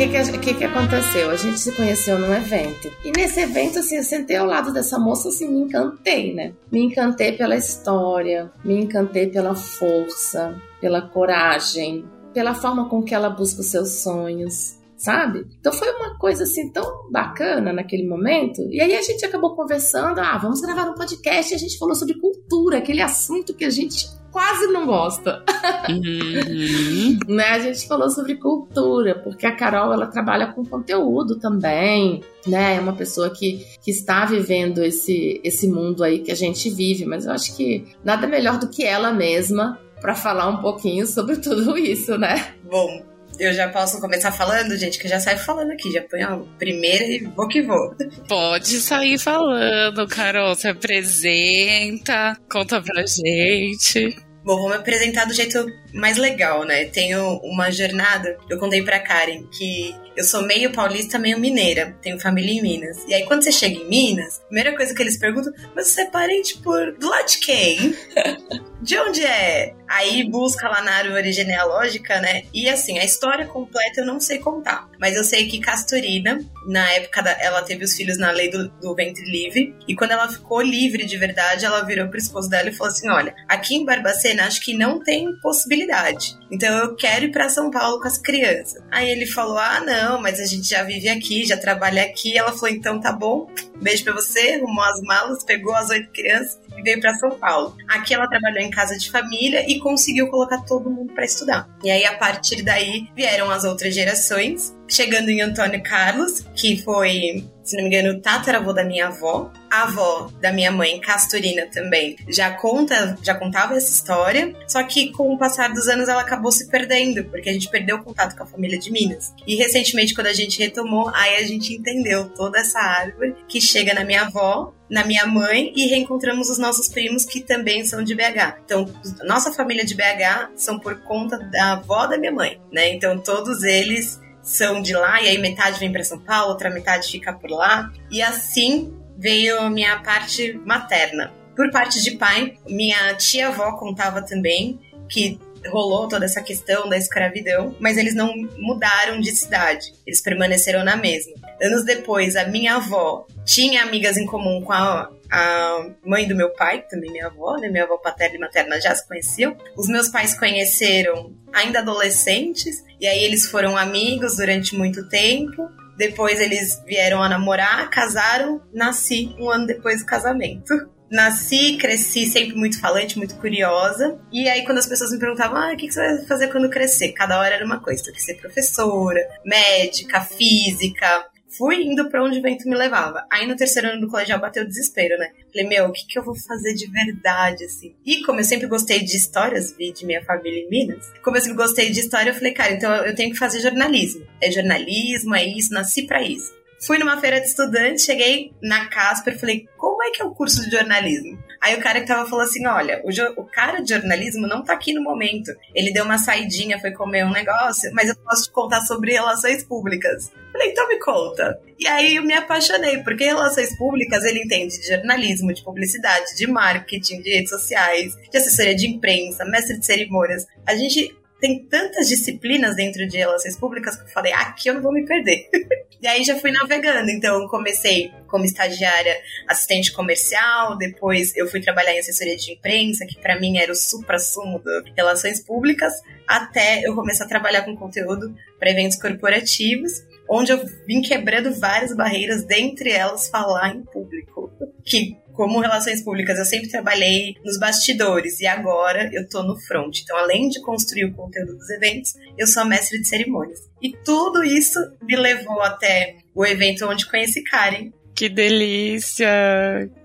que que, que que aconteceu? A gente se conheceu num evento. E nesse evento, assim, eu sentei ao lado dessa moça, assim, me encantei, né? Me encantei pela história, me encantei pela força, pela coragem, pela forma com que ela busca os seus sonhos, sabe? Então foi uma coisa assim tão bacana naquele momento. E aí a gente acabou conversando, ah, vamos gravar um podcast e a gente falou sobre cultura, aquele assunto que a gente quase não gosta. Uhum. né? A gente falou sobre cultura, porque a Carol ela trabalha com conteúdo também, né? É uma pessoa que, que está vivendo esse, esse mundo aí que a gente vive, mas eu acho que nada melhor do que ela mesma para falar um pouquinho sobre tudo isso, né? Bom, eu já posso começar falando, gente, que eu já saio falando aqui, já ponho a primeira e vou que vou. Pode sair falando, Carol, se apresenta, conta pra gente. Bom, vou me apresentar do jeito mais legal, né? Tenho uma jornada, eu contei pra Karen que eu sou meio paulista, meio mineira, tenho família em Minas. E aí quando você chega em Minas, a primeira coisa que eles perguntam, mas você é parente por do lado de quem? de onde é? Aí busca lá na árvore genealógica, né? E assim, a história completa eu não sei contar. Mas eu sei que Castorina, na época da, ela teve os filhos na lei do, do ventre livre. E quando ela ficou livre de verdade, ela virou pro esposo dela e falou assim: Olha, aqui em Barbacena acho que não tem possibilidade. Então eu quero ir para São Paulo com as crianças. Aí ele falou: Ah, não, mas a gente já vive aqui, já trabalha aqui. Ela falou: Então tá bom, beijo pra você. Arrumou as malas, pegou as oito crianças e veio para São Paulo. Aqui ela trabalhou em casa de família e conseguiu colocar todo mundo para estudar. E aí, a partir daí, vieram as outras gerações, chegando em Antônio Carlos, que foi, se não me engano, o tataravô da minha avó. A avó da minha mãe, Castorina, também, já conta, já contava essa história, só que com o passar dos anos ela acabou se perdendo, porque a gente perdeu o contato com a família de Minas. E recentemente, quando a gente retomou, aí a gente entendeu toda essa árvore que chega na minha avó, na minha mãe e reencontramos os nossos primos que também são de BH. Então, nossa família de BH são por conta da avó da minha mãe, né? Então, todos eles são de lá e aí metade vem para São Paulo, outra metade fica por lá. E assim veio a minha parte materna. Por parte de pai, minha tia-avó contava também que rolou toda essa questão da escravidão, mas eles não mudaram de cidade, eles permaneceram na mesma. Anos depois, a minha avó tinha amigas em comum com a, a mãe do meu pai, também minha avó, né? Minha avó paterna e materna já se conheciam. Os meus pais conheceram ainda adolescentes, e aí eles foram amigos durante muito tempo. Depois eles vieram a namorar, casaram, nasci um ano depois do casamento nasci, cresci sempre muito falante, muito curiosa. E aí, quando as pessoas me perguntavam, ah, o que você vai fazer quando crescer? Cada hora era uma coisa. Eu quis ser professora, médica, física. Fui indo para onde o vento me levava. Aí no terceiro ano do colegial bateu o desespero, né? Falei, meu, o que, que eu vou fazer de verdade, assim? E como eu sempre gostei de histórias, vi de minha família em Minas, como eu sempre gostei de história, eu falei, cara, então eu tenho que fazer jornalismo. É jornalismo, é isso, nasci para isso. Fui numa feira de estudantes, cheguei na Casper, falei, como é que é o curso de jornalismo? Aí o cara que tava falou assim: olha, o, o, cara de jornalismo não tá aqui no momento. Ele deu uma saidinha, foi comer um negócio, mas eu posso te contar sobre relações públicas. Falei, então me conta. E aí eu me apaixonei, porque relações públicas ele entende de jornalismo, de publicidade, de marketing, de redes sociais, de assessoria de imprensa, mestre de cerimônias. A gente tem tantas disciplinas dentro de relações públicas que eu falei, aqui eu não vou me perder. e aí já fui navegando. Então, comecei como estagiária assistente comercial, depois eu fui trabalhar em assessoria de imprensa, que para mim era o supra-sumo de relações públicas, até eu começar a trabalhar com conteúdo para eventos corporativos, onde eu vim quebrando várias barreiras, dentre elas falar em público. Que como relações públicas, eu sempre trabalhei nos bastidores e agora eu tô no front. Então, além de construir o conteúdo dos eventos, eu sou mestre de cerimônias. E tudo isso me levou até o evento onde conheci Karen, que delícia!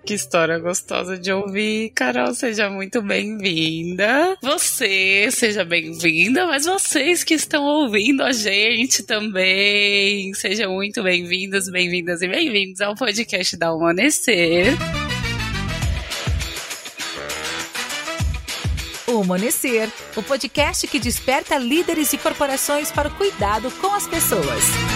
Que história gostosa de ouvir. Carol, seja muito bem-vinda. Você, seja bem-vinda, mas vocês que estão ouvindo a gente também, sejam muito bem-vindos, bem-vindas e bem-vindos ao podcast da Amanhecer. O Amanhecer, o podcast que desperta líderes e corporações para o cuidado com as pessoas.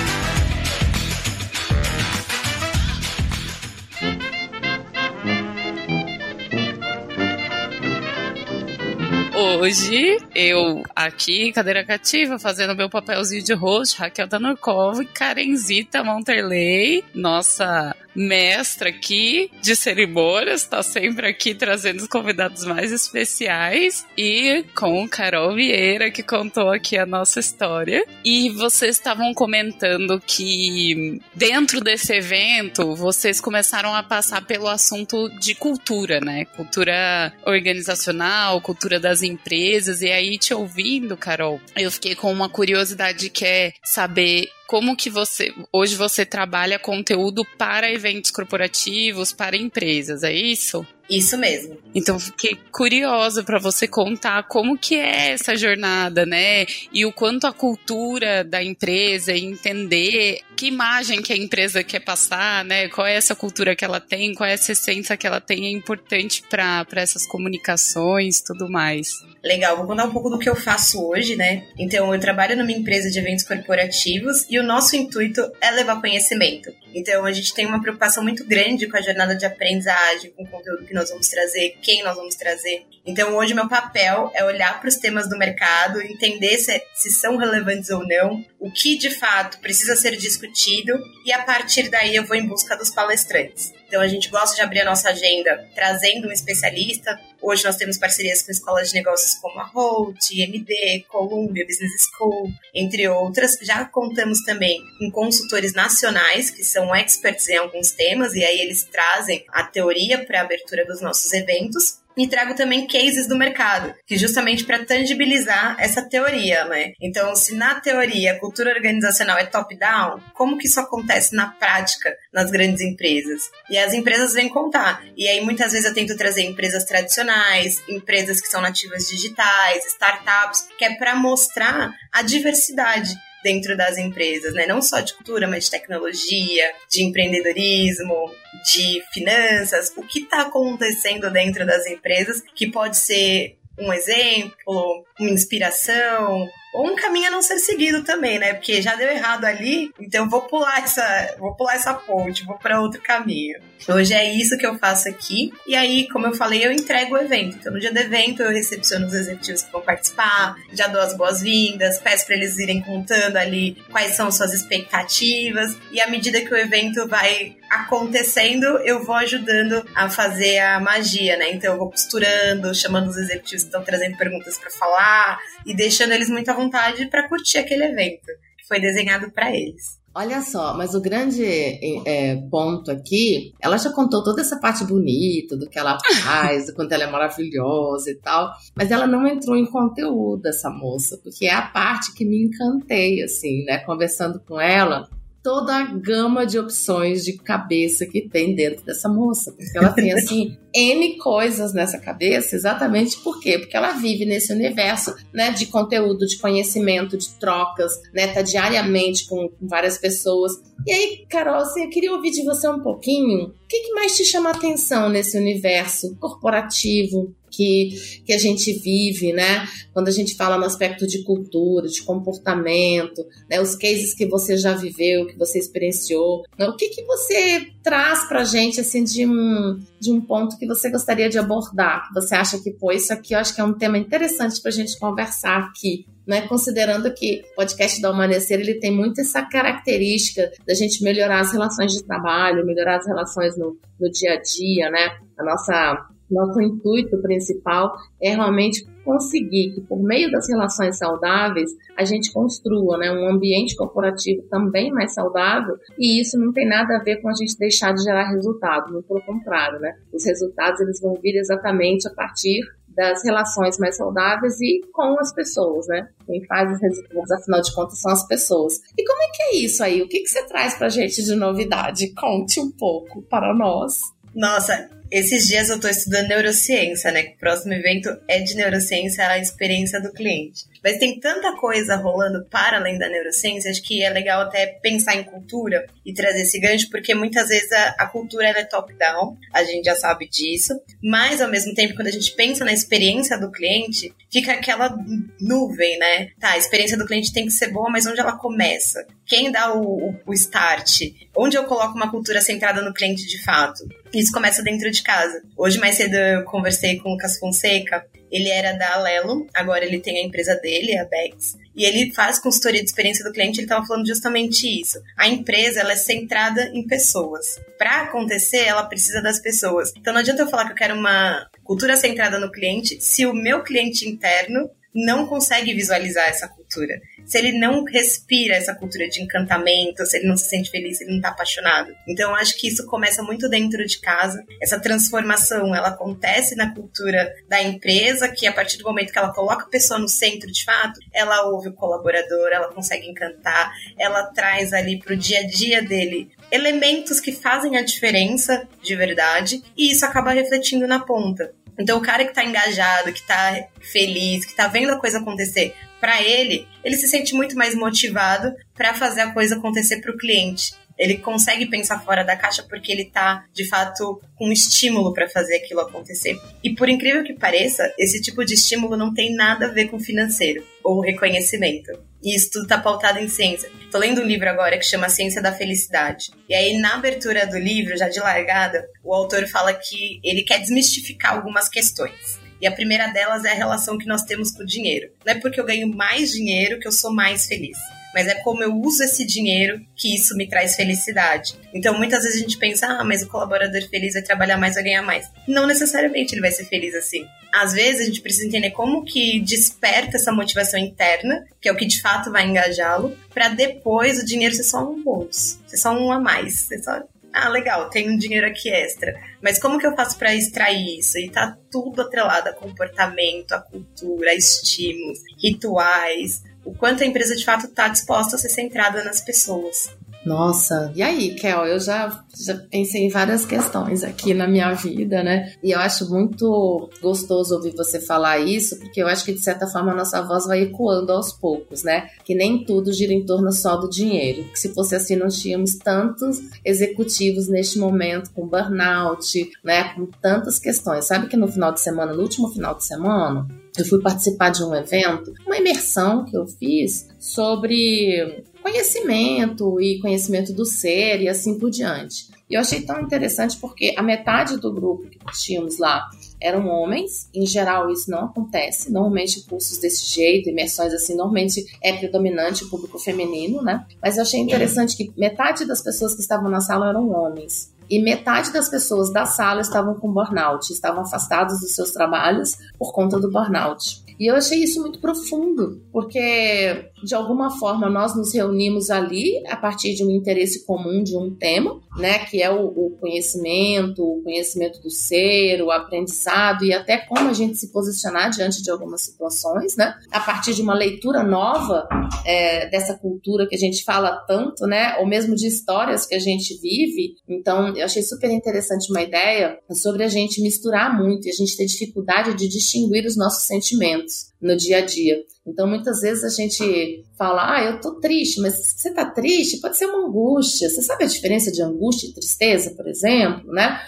Hoje eu aqui, cadeira cativa, fazendo meu papelzinho de host, Raquel Tanorkov, Karenzita Monterley, nossa mestra aqui de cerimônias, está sempre aqui trazendo os convidados mais especiais e com Carol Vieira que contou aqui a nossa história. E vocês estavam comentando que dentro desse evento vocês começaram a passar pelo assunto de cultura, né? Cultura organizacional, cultura das empresas. E aí te ouvindo, Carol, eu fiquei com uma curiosidade que é saber como que você hoje você trabalha conteúdo para eventos corporativos, para empresas, é isso? Isso mesmo. Então fiquei curiosa para você contar como que é essa jornada, né? E o quanto a cultura da empresa entender que imagem que a empresa quer passar, né? Qual é essa cultura que ela tem, qual é essa essência que ela tem é importante para essas comunicações, tudo mais. Legal, vou contar um pouco do que eu faço hoje, né? Então, eu trabalho numa empresa de eventos corporativos e o nosso intuito é levar conhecimento. Então, a gente tem uma preocupação muito grande com a jornada de aprendizagem, com o conteúdo que nós vamos trazer, quem nós vamos trazer. Então, hoje, meu papel é olhar para os temas do mercado, entender se, se são relevantes ou não, o que de fato precisa ser discutido e a partir daí eu vou em busca dos palestrantes. Então a gente gosta de abrir a nossa agenda trazendo um especialista. Hoje nós temos parcerias com escolas de negócios como a Holt, MD, Columbia Business School, entre outras. Já contamos também com consultores nacionais que são experts em alguns temas e aí eles trazem a teoria para a abertura dos nossos eventos e trago também cases do mercado, que justamente para tangibilizar essa teoria, né? Então, se na teoria a cultura organizacional é top-down, como que isso acontece na prática nas grandes empresas? E as empresas vêm contar. E aí muitas vezes eu tento trazer empresas tradicionais, empresas que são nativas digitais, startups, que é para mostrar a diversidade dentro das empresas, né? Não só de cultura, mas de tecnologia, de empreendedorismo, de finanças, o que está acontecendo dentro das empresas que pode ser um exemplo, uma inspiração, ou um caminho a não ser seguido também, né? Porque já deu errado ali, então vou pular essa, vou pular essa ponte, vou para outro caminho. Hoje é isso que eu faço aqui. E aí, como eu falei, eu entrego o evento. Então, no dia do evento, eu recepciono os executivos que vão participar, já dou as boas-vindas, peço para eles irem contando ali quais são suas expectativas. E à medida que o evento vai acontecendo, eu vou ajudando a fazer a magia, né? Então, eu vou costurando, chamando os executivos que estão trazendo perguntas para falar e deixando eles muito à vontade para curtir aquele evento que foi desenhado para eles. Olha só, mas o grande é, ponto aqui, ela já contou toda essa parte bonita do que ela faz, do quanto ela é maravilhosa e tal, mas ela não entrou em conteúdo, essa moça, porque é a parte que me encantei, assim, né? Conversando com ela, toda a gama de opções de cabeça que tem dentro dessa moça. Porque ela tem, assim, N coisas nessa cabeça, exatamente por quê? Porque ela vive nesse universo, né, de conteúdo, de conhecimento, de trocas, né, tá diariamente com, com várias pessoas. E aí, Carol, assim, eu queria ouvir de você um pouquinho, o que, que mais te chama atenção nesse universo corporativo, que, que a gente vive, né? Quando a gente fala no aspecto de cultura, de comportamento, né? Os cases que você já viveu, que você experienciou, né? o que, que você traz pra gente, assim, de um, de um ponto que você gostaria de abordar? Você acha que, pô, isso aqui eu acho que é um tema interessante pra gente conversar aqui, né, considerando que o podcast da Amanhecer ele tem muito essa característica da gente melhorar as relações de trabalho, melhorar as relações no, no dia a dia, né? A nossa nosso intuito principal é realmente conseguir que, por meio das relações saudáveis, a gente construa né, um ambiente corporativo também mais saudável, e isso não tem nada a ver com a gente deixar de gerar resultado, muito pelo contrário, né? Os resultados eles vão vir exatamente a partir das relações mais saudáveis e com as pessoas, né? Quem faz os resultados, afinal de contas, são as pessoas. E como é que é isso aí? O que, que você traz pra gente de novidade? Conte um pouco para nós. Nossa, esses dias eu estou estudando neurociência, né? O próximo evento é de neurociência, a experiência do cliente. Mas tem tanta coisa rolando para além da neurociência, acho que é legal até pensar em cultura e trazer esse gancho, porque muitas vezes a, a cultura é top-down, a gente já sabe disso, mas ao mesmo tempo, quando a gente pensa na experiência do cliente, fica aquela nuvem, né? Tá, a experiência do cliente tem que ser boa, mas onde ela começa? Quem dá o, o, o start? Onde eu coloco uma cultura centrada no cliente de fato? Isso começa dentro de casa. Hoje, mais cedo, eu conversei com o Lucas Fonseca. Ele era da Alelo, agora ele tem a empresa dele, a Bex. E ele faz consultoria de experiência do cliente, ele estava falando justamente isso. A empresa, ela é centrada em pessoas. Para acontecer, ela precisa das pessoas. Então não adianta eu falar que eu quero uma cultura centrada no cliente se o meu cliente interno não consegue visualizar essa cultura se ele não respira essa cultura de encantamento, se ele não se sente feliz, se ele não tá apaixonado. Então, acho que isso começa muito dentro de casa. Essa transformação, ela acontece na cultura da empresa, que a partir do momento que ela coloca a pessoa no centro de fato, ela ouve o colaborador, ela consegue encantar, ela traz ali pro dia a dia dele elementos que fazem a diferença de verdade, e isso acaba refletindo na ponta. Então, o cara que tá engajado, que tá feliz, que tá vendo a coisa acontecer, para ele, ele se sente muito mais motivado para fazer a coisa acontecer para o cliente. Ele consegue pensar fora da caixa porque ele tá, de fato, com um estímulo para fazer aquilo acontecer. E por incrível que pareça, esse tipo de estímulo não tem nada a ver com financeiro ou reconhecimento. E isso tudo tá pautado em ciência. Tô lendo um livro agora que chama Ciência da Felicidade. E aí, na abertura do livro, já de largada, o autor fala que ele quer desmistificar algumas questões. E a primeira delas é a relação que nós temos com o dinheiro. Não é porque eu ganho mais dinheiro que eu sou mais feliz mas é como eu uso esse dinheiro que isso me traz felicidade. Então, muitas vezes a gente pensa, ah, mas o colaborador feliz vai trabalhar mais, vai ganhar mais. Não necessariamente ele vai ser feliz assim. Às vezes a gente precisa entender como que desperta essa motivação interna, que é o que de fato vai engajá-lo, para depois o dinheiro ser só um bônus, ser só um a mais, ser só ah, legal, tem um dinheiro aqui extra. Mas como que eu faço para extrair isso? E tá tudo atrelado a comportamento, a cultura, a estímulos, rituais, o quanto a empresa de fato está disposta a ser centrada nas pessoas. Nossa, e aí, Kel? Eu já, já pensei em várias questões aqui na minha vida, né? E eu acho muito gostoso ouvir você falar isso, porque eu acho que de certa forma a nossa voz vai ecoando aos poucos, né? Que nem tudo gira em torno só do dinheiro. Que se fosse assim, não tínhamos tantos executivos neste momento com burnout, né? Com tantas questões. Sabe que no final de semana, no último final de semana, eu fui participar de um evento, uma imersão que eu fiz sobre conhecimento e conhecimento do ser e assim por diante. E eu achei tão interessante porque a metade do grupo que tínhamos lá eram homens. Em geral, isso não acontece. Normalmente, cursos desse jeito, imersões assim, normalmente é predominante o público feminino, né? Mas eu achei interessante que metade das pessoas que estavam na sala eram homens. E metade das pessoas da sala estavam com burnout, estavam afastados dos seus trabalhos por conta do burnout. E eu achei isso muito profundo, porque de alguma forma nós nos reunimos ali a partir de um interesse comum de um tema, né, que é o, o conhecimento, o conhecimento do ser, o aprendizado e até como a gente se posicionar diante de algumas situações, né, a partir de uma leitura nova é, dessa cultura que a gente fala tanto, né, ou mesmo de histórias que a gente vive. Então, eu achei super interessante uma ideia sobre a gente misturar muito e a gente ter dificuldade de distinguir os nossos sentimentos no dia a dia. Então, muitas vezes a gente fala, ah, eu tô triste, mas você tá triste, pode ser uma angústia. Você sabe a diferença de angústia e tristeza, por exemplo, né?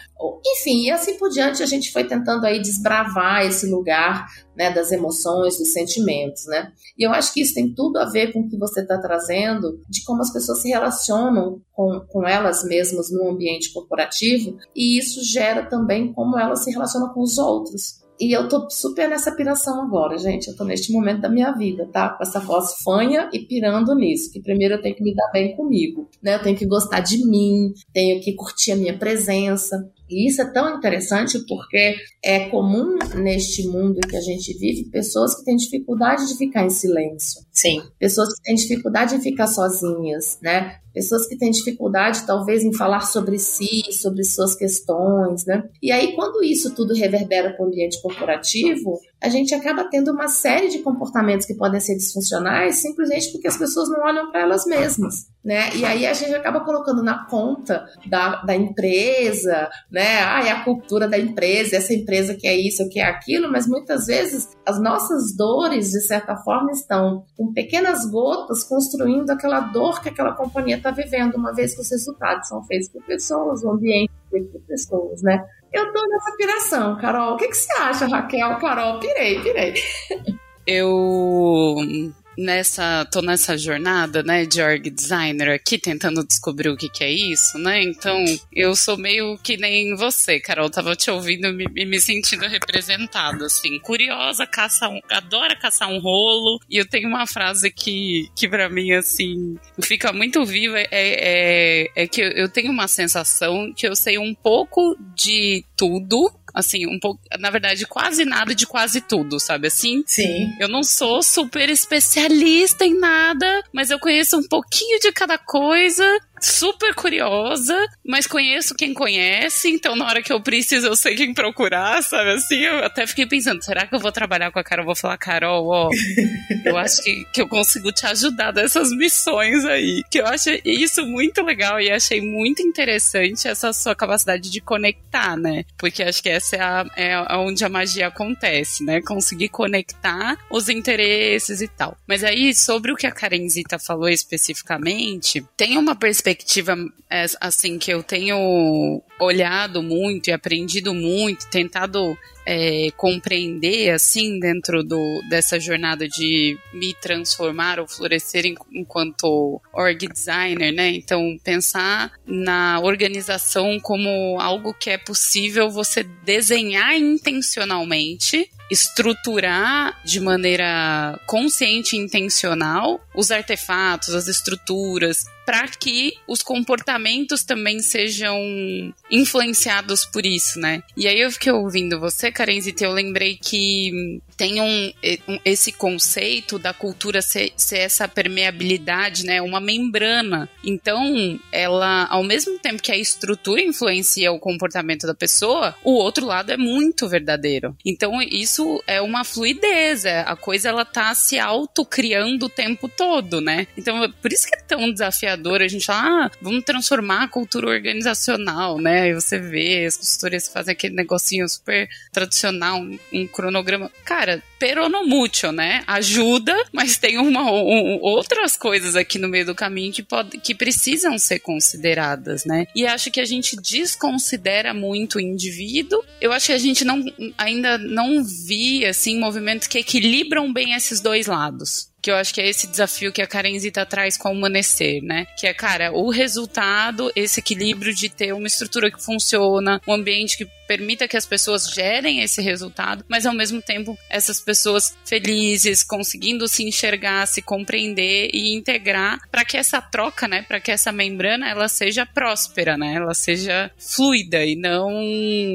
Enfim, e assim por diante a gente foi tentando aí desbravar esse lugar né, das emoções, dos sentimentos, né? E eu acho que isso tem tudo a ver com o que você está trazendo, de como as pessoas se relacionam com, com elas mesmas no ambiente corporativo, e isso gera também como elas se relacionam com os outros. E eu tô super nessa piração agora, gente. Eu tô neste momento da minha vida, tá? Com essa voz fanha e pirando nisso. Que primeiro eu tenho que me dar bem comigo, né? Eu tenho que gostar de mim, tenho que curtir a minha presença. E isso é tão interessante porque é comum neste mundo que a gente vive pessoas que têm dificuldade de ficar em silêncio. Sim. Pessoas que têm dificuldade em ficar sozinhas, né? Pessoas que têm dificuldade, talvez, em falar sobre si, sobre suas questões, né? E aí, quando isso tudo reverbera para o ambiente corporativo, a gente acaba tendo uma série de comportamentos que podem ser disfuncionais simplesmente porque as pessoas não olham para elas mesmas, né? E aí a gente acaba colocando na conta da, da empresa, né? Ah, é a cultura da empresa, essa empresa que é isso, que é aquilo, mas muitas vezes as nossas dores, de certa forma, estão com pequenas gotas construindo aquela dor que aquela companhia está vivendo, uma vez que os resultados são feitos por pessoas, o ambiente é feito por pessoas, né? Eu tô nessa piração, Carol. O que, que você acha, Raquel? Carol, pirei, pirei. Eu nessa, tô nessa jornada, né, de org designer aqui, tentando descobrir o que que é isso, né? Então, eu sou meio que nem você, Carol, tava te ouvindo e me, me sentindo representada, assim. Curiosa, caça um, adora caçar um rolo, e eu tenho uma frase que, que para mim, assim, fica muito viva, é, é, é que eu tenho uma sensação que eu sei um pouco de tudo, assim, um pouco, na verdade, quase nada de quase tudo, sabe assim? Sim. Eu não sou super especialista em nada, mas eu conheço um pouquinho de cada coisa super curiosa, mas conheço quem conhece, então na hora que eu preciso eu sei quem procurar, sabe assim? Eu até fiquei pensando, será que eu vou trabalhar com a Carol? Vou falar, Carol, ó, eu acho que, que eu consigo te ajudar dessas missões aí. Que eu acho isso muito legal e achei muito interessante essa sua capacidade de conectar, né? Porque acho que essa é, a, é onde a magia acontece, né? Conseguir conectar os interesses e tal. Mas aí, sobre o que a Karenzita falou especificamente, tem uma perspectiva perspectiva é, assim que eu tenho olhado muito e aprendido muito, tentado é, compreender assim dentro do, dessa jornada de me transformar ou florescer enquanto org designer, né? Então pensar na organização como algo que é possível você desenhar intencionalmente estruturar de maneira consciente e intencional os artefatos, as estruturas, para que os comportamentos também sejam influenciados por isso, né? E aí eu fiquei ouvindo você, Karenzita, eu lembrei que um, esse conceito da cultura ser, ser, essa permeabilidade, né? Uma membrana. Então, ela, ao mesmo tempo que a estrutura influencia o comportamento da pessoa, o outro lado é muito verdadeiro. Então, isso é uma fluidez, é, a coisa ela tá se autocriando o tempo todo, né? Então, por isso que é tão desafiador a gente falar, ah, vamos transformar a cultura organizacional, né? Aí você vê as consultorias fazem aquele negocinho super tradicional, um, um cronograma. Cara, peronomútil, né? Ajuda, mas tem uma, um, outras coisas aqui no meio do caminho que, pode, que precisam ser consideradas, né? E acho que a gente desconsidera muito o indivíduo. Eu acho que a gente não, ainda não via, assim, movimentos que equilibram bem esses dois lados que eu acho que é esse desafio que a Karenzita traz com o Amanhecer, né? Que é, cara, o resultado, esse equilíbrio de ter uma estrutura que funciona, um ambiente que permita que as pessoas gerem esse resultado, mas ao mesmo tempo essas pessoas felizes, conseguindo se enxergar, se compreender e integrar para que essa troca, né, para que essa membrana ela seja próspera, né? Ela seja fluida e não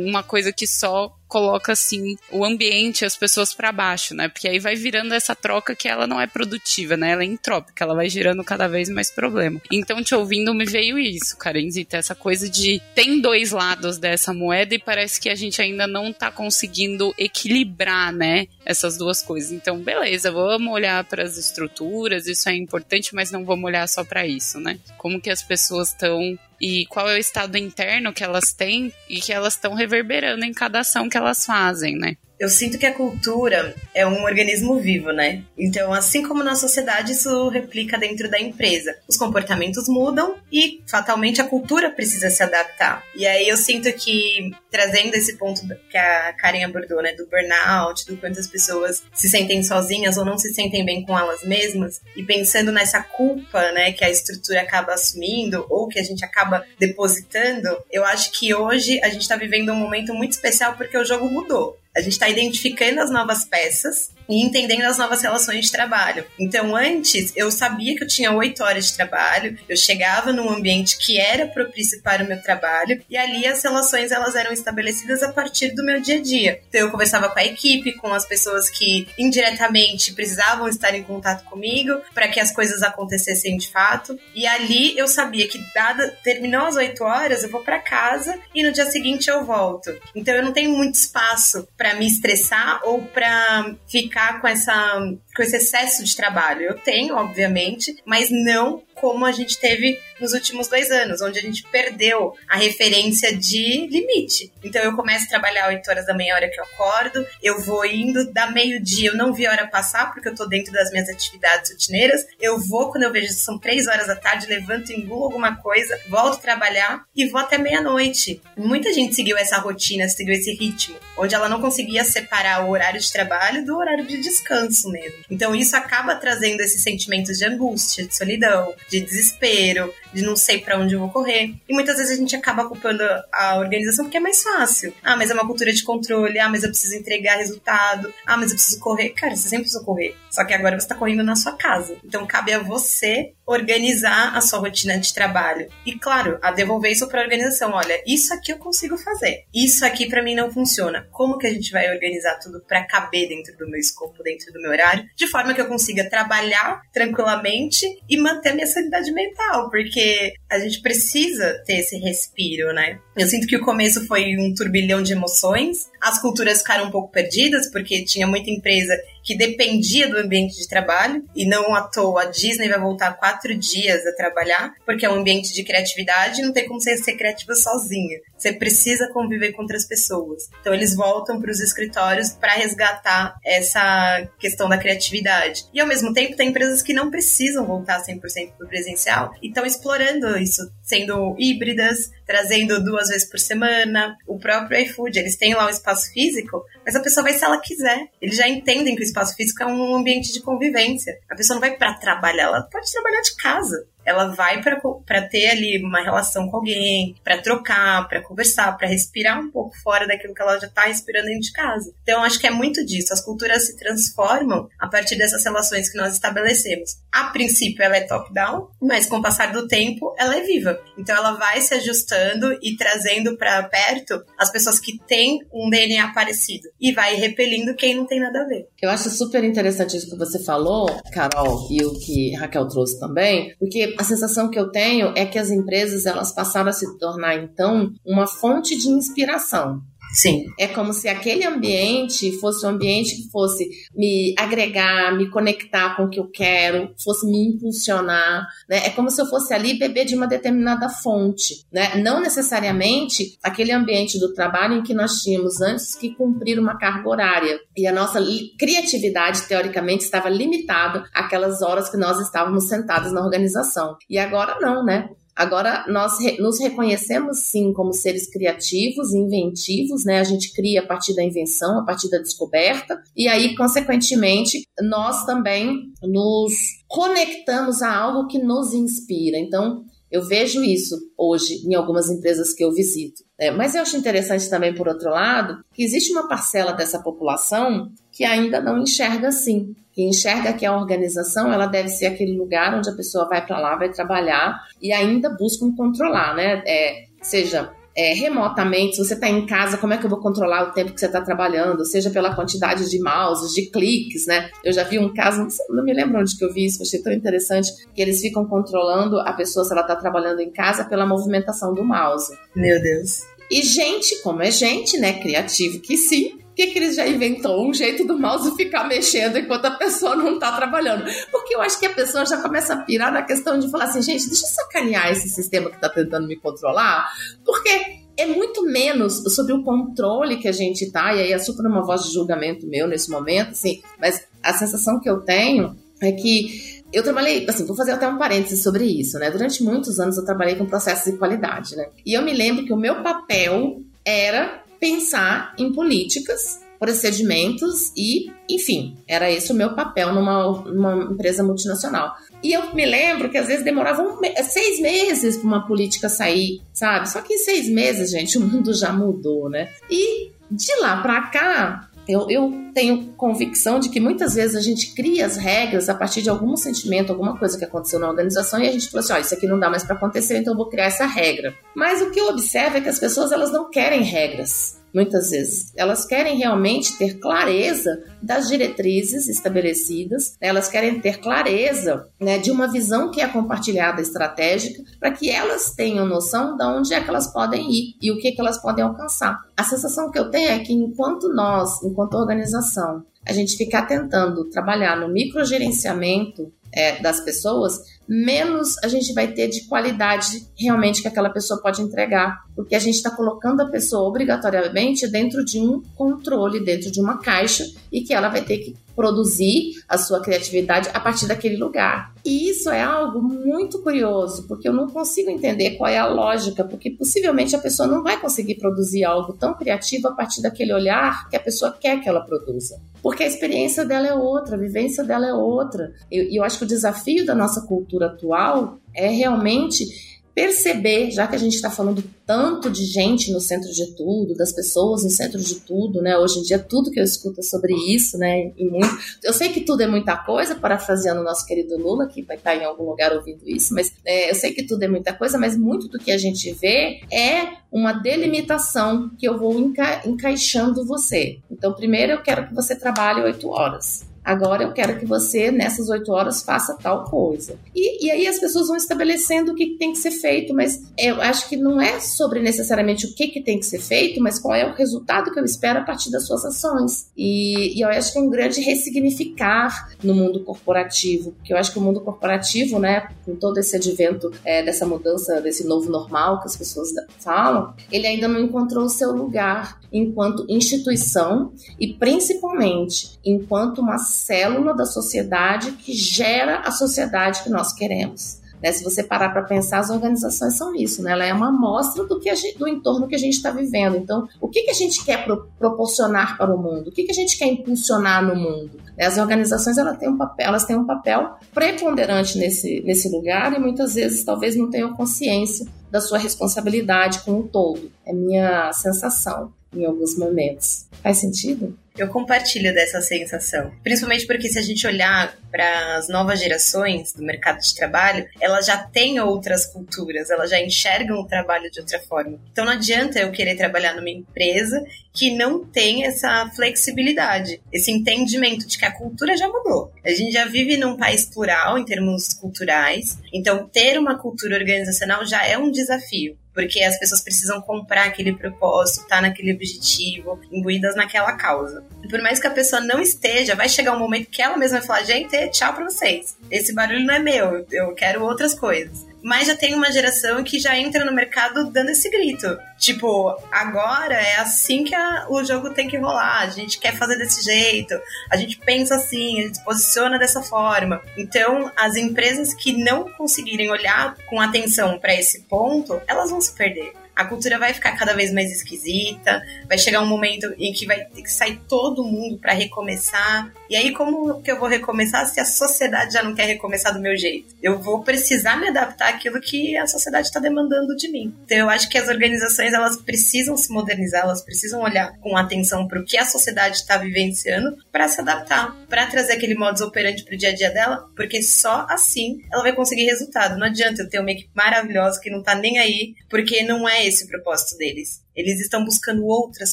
uma coisa que só coloca assim o ambiente, as pessoas para baixo, né? Porque aí vai virando essa troca que ela não é produtiva, né? Ela é entrópica, ela vai gerando cada vez mais problema. Então, te ouvindo, me veio isso, Karenzita, essa coisa de tem dois lados dessa moeda e parece que a gente ainda não tá conseguindo equilibrar, né? Essas duas coisas. Então, beleza, vamos olhar para as estruturas, isso é importante, mas não vamos olhar só para isso, né? Como que as pessoas estão e qual é o estado interno que elas têm e que elas estão reverberando em cada ação que elas fazem, né? Eu sinto que a cultura é um organismo vivo, né? Então, assim como na sociedade, isso replica dentro da empresa. Os comportamentos mudam e, fatalmente, a cultura precisa se adaptar. E aí eu sinto que, trazendo esse ponto que a Karen abordou, né, do burnout, do quanto as pessoas se sentem sozinhas ou não se sentem bem com elas mesmas, e pensando nessa culpa, né, que a estrutura acaba assumindo ou que a gente acaba depositando, eu acho que hoje a gente está vivendo um momento muito especial porque o jogo mudou. A gente está identificando as novas peças e entendendo as novas relações de trabalho. Então, antes, eu sabia que eu tinha oito horas de trabalho, eu chegava num ambiente que era propício para o meu trabalho, e ali as relações elas eram estabelecidas a partir do meu dia a dia. Então, eu conversava com a equipe, com as pessoas que indiretamente precisavam estar em contato comigo para que as coisas acontecessem de fato. E ali eu sabia que, dada, terminou as oito horas, eu vou para casa e no dia seguinte eu volto. Então, eu não tenho muito espaço para me estressar ou para ficar com essa com esse excesso de trabalho. Eu tenho, obviamente, mas não como a gente teve nos últimos dois anos, onde a gente perdeu a referência de limite. Então eu começo a trabalhar 8 horas da manhã, hora que eu acordo, eu vou indo da meio-dia, eu não vi a hora passar, porque eu tô dentro das minhas atividades rotineiras. Eu vou, quando eu vejo são 3 horas da tarde, levanto, engulo alguma coisa, volto trabalhar e vou até meia-noite. Muita gente seguiu essa rotina, seguiu esse ritmo, onde ela não conseguia separar o horário de trabalho do horário de descanso mesmo. Então isso acaba trazendo esses sentimentos de angústia, de solidão, de desespero, de não sei para onde eu vou correr. E muitas vezes a gente acaba culpando a organização porque é mais fácil. Ah, mas é uma cultura de controle. Ah, mas eu preciso entregar resultado. Ah, mas eu preciso correr. Cara, você sempre precisa correr. Só que agora você tá correndo na sua casa. Então cabe a você organizar a sua rotina de trabalho. E claro, a devolver isso para a organização. Olha, isso aqui eu consigo fazer. Isso aqui para mim não funciona. Como que a gente vai organizar tudo para caber dentro do meu escopo, dentro do meu horário, de forma que eu consiga trabalhar tranquilamente e manter a minha sanidade mental, porque a gente precisa ter esse respiro, né? Eu sinto que o começo foi um turbilhão de emoções. As culturas ficaram um pouco perdidas, porque tinha muita empresa que dependia do ambiente de trabalho, e não à toa a Disney vai voltar quatro dias a trabalhar, porque é um ambiente de criatividade e não tem como você ser criativa sozinha. Você precisa conviver com outras pessoas. Então eles voltam para os escritórios para resgatar essa questão da criatividade. E ao mesmo tempo tem empresas que não precisam voltar 100% para o presencial e estão explorando isso, sendo híbridas, trazendo duas vezes por semana. O próprio iFood, eles têm lá um espaço físico, mas a pessoa vai se ela quiser. Eles já entendem que o espaço físico é um ambiente de convivência. A pessoa não vai para trabalhar, ela pode trabalhar de casa ela vai para ter ali uma relação com alguém, para trocar, para conversar, para respirar um pouco fora daquilo que ela já está respirando dentro de casa. Então, acho que é muito disso. As culturas se transformam a partir dessas relações que nós estabelecemos. A princípio, ela é top-down, mas com o passar do tempo, ela é viva. Então, ela vai se ajustando e trazendo para perto as pessoas que têm um DNA parecido e vai repelindo quem não tem nada a ver. Eu acho super interessante isso que você falou, Carol, e o que Raquel trouxe também, porque a sensação que eu tenho é que as empresas elas passaram a se tornar então uma fonte de inspiração. Sim. É como se aquele ambiente fosse um ambiente que fosse me agregar, me conectar com o que eu quero, fosse me impulsionar, né? É como se eu fosse ali beber de uma determinada fonte, né? Não necessariamente aquele ambiente do trabalho em que nós tínhamos antes que cumprir uma carga horária. E a nossa criatividade, teoricamente, estava limitada àquelas horas que nós estávamos sentados na organização. E agora não, né? Agora, nós re nos reconhecemos sim como seres criativos, inventivos, né? A gente cria a partir da invenção, a partir da descoberta, e aí, consequentemente, nós também nos conectamos a algo que nos inspira. Então, eu vejo isso hoje em algumas empresas que eu visito. É, mas eu acho interessante também, por outro lado, que existe uma parcela dessa população que ainda não enxerga assim, que enxerga que a organização ela deve ser aquele lugar onde a pessoa vai para lá, vai trabalhar e ainda buscam controlar, né? É, seja é, remotamente, se você está em casa, como é que eu vou controlar o tempo que você está trabalhando, seja pela quantidade de mouses, de cliques, né? Eu já vi um caso, não me lembro onde que eu vi isso, achei tão interessante, que eles ficam controlando a pessoa se ela está trabalhando em casa pela movimentação do mouse. Meu Deus. E gente, como é gente, né, criativo que sim, que, que eles já inventou? Um jeito do mouse ficar mexendo enquanto a pessoa não tá trabalhando. Porque eu acho que a pessoa já começa a pirar na questão de falar assim, gente, deixa eu sacanear esse sistema que tá tentando me controlar, porque é muito menos sobre o controle que a gente tá, e aí é super uma voz de julgamento meu nesse momento, assim, mas a sensação que eu tenho é que eu trabalhei, assim, vou fazer até um parênteses sobre isso, né? Durante muitos anos eu trabalhei com processos de qualidade, né? E eu me lembro que o meu papel era pensar em políticas, procedimentos e, enfim, era esse o meu papel numa, numa empresa multinacional. E eu me lembro que às vezes demorava um, seis meses para uma política sair, sabe? Só que em seis meses, gente, o mundo já mudou, né? E de lá para cá, eu, eu, tenho convicção de que muitas vezes a gente cria as regras a partir de algum sentimento, alguma coisa que aconteceu na organização e a gente fala assim, ó, oh, isso aqui não dá mais para acontecer, então eu vou criar essa regra. Mas o que eu observo é que as pessoas elas não querem regras muitas vezes. Elas querem realmente ter clareza das diretrizes estabelecidas, né? elas querem ter clareza né, de uma visão que é compartilhada estratégica, para que elas tenham noção de onde é que elas podem ir e o que, que elas podem alcançar. A sensação que eu tenho é que enquanto nós, enquanto organização, a gente ficar tentando trabalhar no microgerenciamento é, das pessoas, menos a gente vai ter de qualidade realmente que aquela pessoa pode entregar. Porque a gente está colocando a pessoa obrigatoriamente dentro de um controle, dentro de uma caixa, e que ela vai ter que produzir a sua criatividade a partir daquele lugar. E isso é algo muito curioso, porque eu não consigo entender qual é a lógica, porque possivelmente a pessoa não vai conseguir produzir algo tão criativo a partir daquele olhar que a pessoa quer que ela produza. Porque a experiência dela é outra, a vivência dela é outra. E eu, eu acho que o desafio da nossa cultura atual é realmente perceber, já que a gente está falando tanto de gente no centro de tudo, das pessoas no centro de tudo, né? Hoje em dia tudo que eu escuto é sobre isso, né? E muito, eu sei que tudo é muita coisa, parafraseando o nosso querido Lula, que vai estar em algum lugar ouvindo isso, mas é, eu sei que tudo é muita coisa, mas muito do que a gente vê é uma delimitação que eu vou enca encaixando você. Então, primeiro eu quero que você trabalhe oito horas. Agora eu quero que você, nessas oito horas, faça tal coisa. E, e aí as pessoas vão estabelecendo o que tem que ser feito, mas eu acho que não é sobre necessariamente o que, que tem que ser feito, mas qual é o resultado que eu espero a partir das suas ações. E, e eu acho que é um grande ressignificar no mundo corporativo, porque eu acho que o mundo corporativo, né, com todo esse advento é, dessa mudança, desse novo normal que as pessoas falam, ele ainda não encontrou o seu lugar enquanto instituição e principalmente enquanto uma célula da sociedade que gera a sociedade que nós queremos. Né? Se você parar para pensar, as organizações são isso, né? ela é uma amostra do, que gente, do entorno que a gente está vivendo. Então, o que, que a gente quer pro, proporcionar para o mundo? O que, que a gente quer impulsionar no mundo? As organizações elas têm um papel, elas têm um papel preponderante nesse, nesse lugar e muitas vezes talvez não tenham consciência da sua responsabilidade com o todo. É minha sensação em alguns momentos. Faz sentido? Eu compartilho dessa sensação. Principalmente porque se a gente olhar para as novas gerações do mercado de trabalho, elas já têm outras culturas, elas já enxergam o trabalho de outra forma. Então não adianta eu querer trabalhar numa empresa que não tem essa flexibilidade, esse entendimento de que a cultura já mudou. A gente já vive num país plural em termos culturais, então ter uma cultura organizacional já é um desafio porque as pessoas precisam comprar aquele propósito, estar tá naquele objetivo, imbuídas naquela causa. E por mais que a pessoa não esteja, vai chegar um momento que ela mesma vai falar: gente, tchau pra vocês. Esse barulho não é meu, eu quero outras coisas mas já tem uma geração que já entra no mercado dando esse grito. Tipo, agora é assim que a, o jogo tem que rolar. A gente quer fazer desse jeito, a gente pensa assim, a gente se posiciona dessa forma. Então, as empresas que não conseguirem olhar com atenção para esse ponto, elas vão se perder a cultura vai ficar cada vez mais esquisita, vai chegar um momento em que vai ter que sair todo mundo para recomeçar. E aí, como que eu vou recomeçar se a sociedade já não quer recomeçar do meu jeito? Eu vou precisar me adaptar àquilo que a sociedade está demandando de mim. Então, eu acho que as organizações elas precisam se modernizar, elas precisam olhar com atenção para o que a sociedade está vivenciando para se adaptar, para trazer aquele modus operandi para o dia a dia dela, porque só assim ela vai conseguir resultado. Não adianta eu ter uma equipe maravilhosa que não está nem aí, porque não é esse o propósito deles. Eles estão buscando outras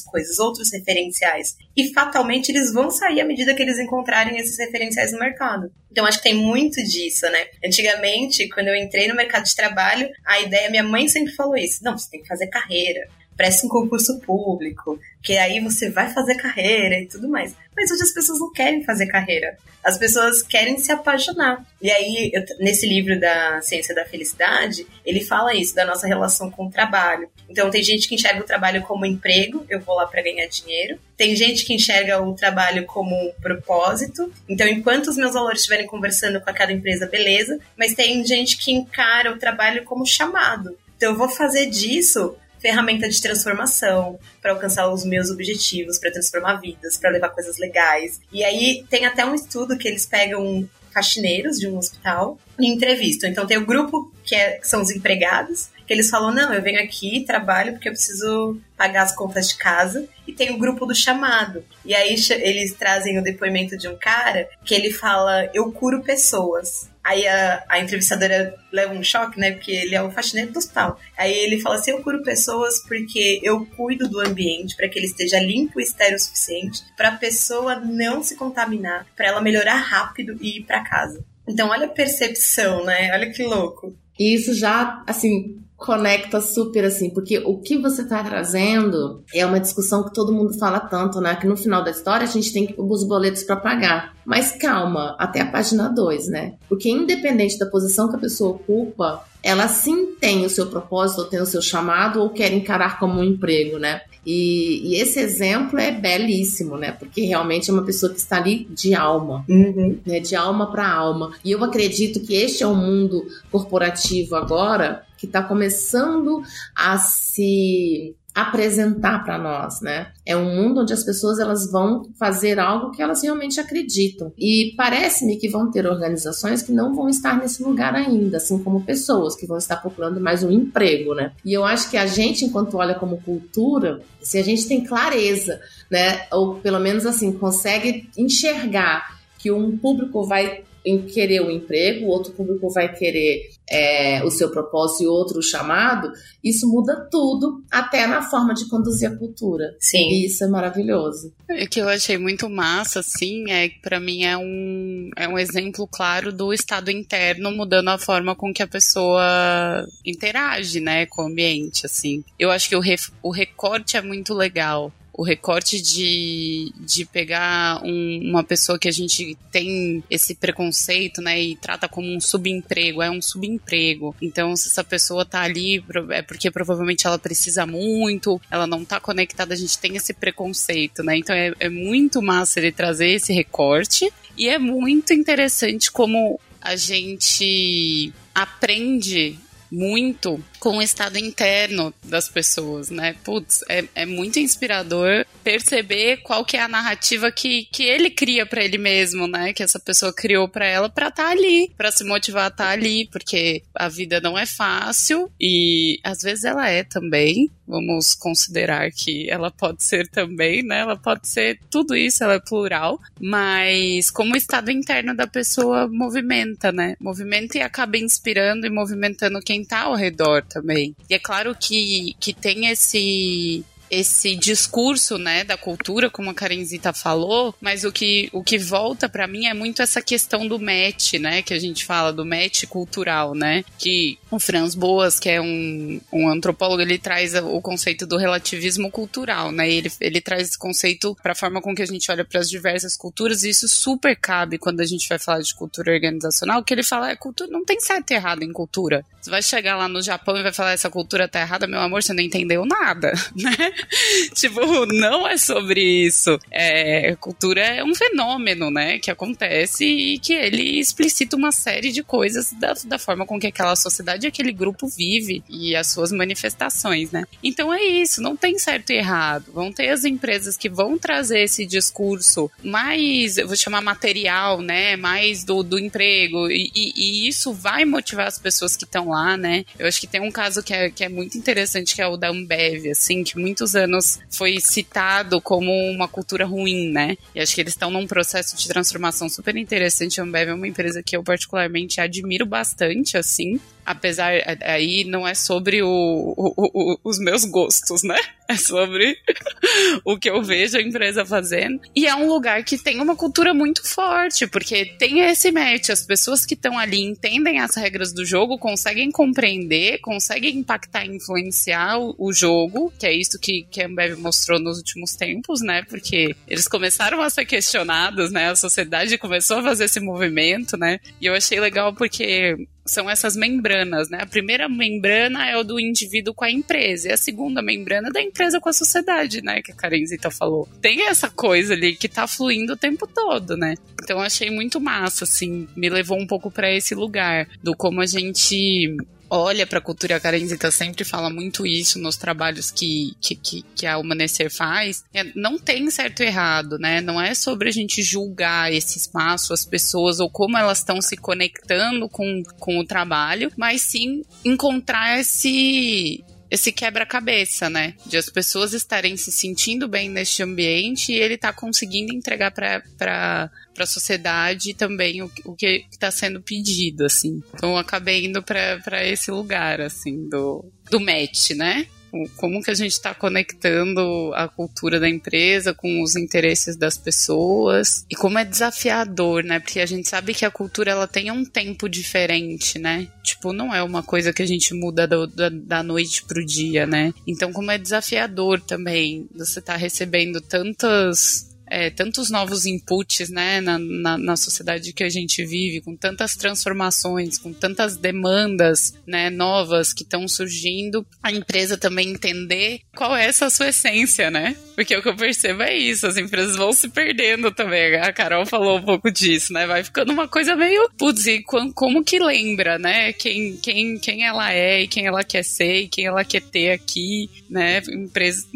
coisas, outros referenciais. E fatalmente eles vão sair à medida que eles encontrarem esses referenciais no mercado. Então acho que tem muito disso, né? Antigamente, quando eu entrei no mercado de trabalho, a ideia, minha mãe sempre falou isso: não, você tem que fazer carreira preste um concurso público, que aí você vai fazer carreira e tudo mais. Mas hoje as pessoas não querem fazer carreira. As pessoas querem se apaixonar. E aí, eu, nesse livro da Ciência da Felicidade, ele fala isso, da nossa relação com o trabalho. Então, tem gente que enxerga o trabalho como emprego, eu vou lá para ganhar dinheiro. Tem gente que enxerga o trabalho como um propósito. Então, enquanto os meus valores estiverem conversando com aquela empresa, beleza. Mas tem gente que encara o trabalho como chamado. Então, eu vou fazer disso ferramenta de transformação para alcançar os meus objetivos, para transformar vidas, para levar coisas legais. E aí tem até um estudo que eles pegam faxineiros de um hospital e entrevistam. Então tem o grupo que, é, que são os empregados, que eles falam: não, eu venho aqui, trabalho porque eu preciso pagar as contas de casa. E tem o grupo do chamado. E aí eles trazem o depoimento de um cara que ele fala: eu curo pessoas. Aí a, a entrevistadora leva um choque, né? Porque ele é o faxineiro do hospital. Aí ele fala assim: eu curo pessoas porque eu cuido do ambiente para que ele esteja limpo e estéreo o suficiente para a pessoa não se contaminar, para ela melhorar rápido e ir para casa. Então, olha a percepção, né? Olha que louco. E isso já, assim, conecta super, assim, porque o que você está trazendo é uma discussão que todo mundo fala tanto, né? Que no final da história a gente tem os boletos para pagar. Mas calma, até a página 2, né? Porque independente da posição que a pessoa ocupa, ela sim tem o seu propósito, ou tem o seu chamado, ou quer encarar como um emprego, né? E, e, esse exemplo é belíssimo, né? Porque realmente é uma pessoa que está ali de alma, uhum. né? De alma para alma. E eu acredito que este é o mundo corporativo agora que está começando a se apresentar para nós, né? É um mundo onde as pessoas elas vão fazer algo que elas realmente acreditam. E parece-me que vão ter organizações que não vão estar nesse lugar ainda, assim como pessoas que vão estar procurando mais um emprego, né? E eu acho que a gente, enquanto olha como cultura, se a gente tem clareza, né, ou pelo menos assim consegue enxergar que um público vai em querer o emprego, o outro público vai querer é, o seu propósito e outro o chamado, isso muda tudo, até na forma de conduzir a cultura. Sim. E isso é maravilhoso. O que eu achei muito massa, assim, é que para mim é um, é um exemplo claro do estado interno mudando a forma com que a pessoa interage, né, com o ambiente, assim. Eu acho que o, re, o recorte é muito legal o recorte de, de pegar um, uma pessoa que a gente tem esse preconceito, né, e trata como um subemprego, é um subemprego. Então, se essa pessoa tá ali, é porque provavelmente ela precisa muito, ela não tá conectada, a gente tem esse preconceito, né? Então, é, é muito massa ele trazer esse recorte. E é muito interessante como a gente aprende muito com o estado interno das pessoas, né? Putz, é, é muito inspirador perceber qual que é a narrativa que, que ele cria para ele mesmo, né? Que essa pessoa criou para ela para estar tá ali, para se motivar a estar tá ali, porque a vida não é fácil e às vezes ela é também. Vamos considerar que ela pode ser também, né? Ela pode ser tudo isso, ela é plural, mas como o estado interno da pessoa movimenta, né? Movimenta e acaba inspirando e movimentando quem tá ao redor também. E é claro que, que tem esse esse discurso, né, da cultura, como a Karenzita falou, mas o que, o que volta para mim é muito essa questão do match, né, que a gente fala do match cultural, né, que o Franz Boas, que é um, um antropólogo, ele traz o conceito do relativismo cultural, né, ele, ele traz esse conceito para a forma com que a gente olha para as diversas culturas e isso super cabe quando a gente vai falar de cultura organizacional, que ele fala, é cultura, não tem certo e errado em cultura. Você vai chegar lá no Japão e vai falar essa cultura tá errada, meu amor, você não entendeu nada, né? tipo, não é sobre isso. É, cultura é um fenômeno, né, que acontece e que ele explicita uma série de coisas da, da forma com que aquela sociedade, aquele grupo vive e as suas manifestações, né. Então é isso, não tem certo e errado. Vão ter as empresas que vão trazer esse discurso mais, eu vou chamar material, né, mais do, do emprego e, e, e isso vai motivar as pessoas que estão lá, né. Eu acho que tem um caso que é, que é muito interessante, que é o da Ambev, assim, que muitos anos foi citado como uma cultura ruim, né? E acho que eles estão num processo de transformação super interessante. A Ambev é uma empresa que eu particularmente admiro bastante, assim apesar aí não é sobre o, o, o, os meus gostos, né? É sobre o que eu vejo a empresa fazendo. E é um lugar que tem uma cultura muito forte, porque tem esse match. As pessoas que estão ali entendem as regras do jogo, conseguem compreender, conseguem impactar e influenciar o, jogo, que é isso que, que a Ambev mostrou nos últimos tempos, né? Porque eles começaram a ser questionados, né? A sociedade começou a fazer esse movimento, né? E eu achei legal porque são essas membranas, né? A primeira membrana é o do indivíduo com a empresa, e a segunda membrana é da empresa com a sociedade, né? Que a Karenzita falou. Tem essa coisa ali que tá fluindo o tempo todo, né? Então achei muito massa, assim, me levou um pouco para esse lugar do como a gente olha para a cultura carenzita sempre fala muito isso nos trabalhos que, que, que, que a Humanecer faz, é, não tem certo e errado, né? Não é sobre a gente julgar esse espaço, as pessoas ou como elas estão se conectando com, com o trabalho, mas sim encontrar esse esse quebra-cabeça, né? De as pessoas estarem se sentindo bem neste ambiente e ele tá conseguindo entregar para para a sociedade também o, o que está sendo pedido, assim. Então acabei indo para esse lugar, assim, do, do match, né? Como que a gente está conectando a cultura da empresa com os interesses das pessoas e como é desafiador, né? Porque a gente sabe que a cultura ela tem um tempo diferente, né? Tipo, não é uma coisa que a gente muda do, da, da noite pro dia, né? Então, como é desafiador também você tá recebendo tantas é, tantos novos inputs, né, na, na, na, sociedade que a gente vive, com tantas transformações, com tantas demandas, né, novas que estão surgindo, a empresa também entender qual é essa sua essência, né? Porque o que eu percebo é isso, as empresas vão se perdendo também. A Carol falou um pouco disso, né? Vai ficando uma coisa meio, putz, e como que lembra, né? Quem, quem, quem ela é e quem ela quer ser e quem ela quer ter aqui, né? Empresa,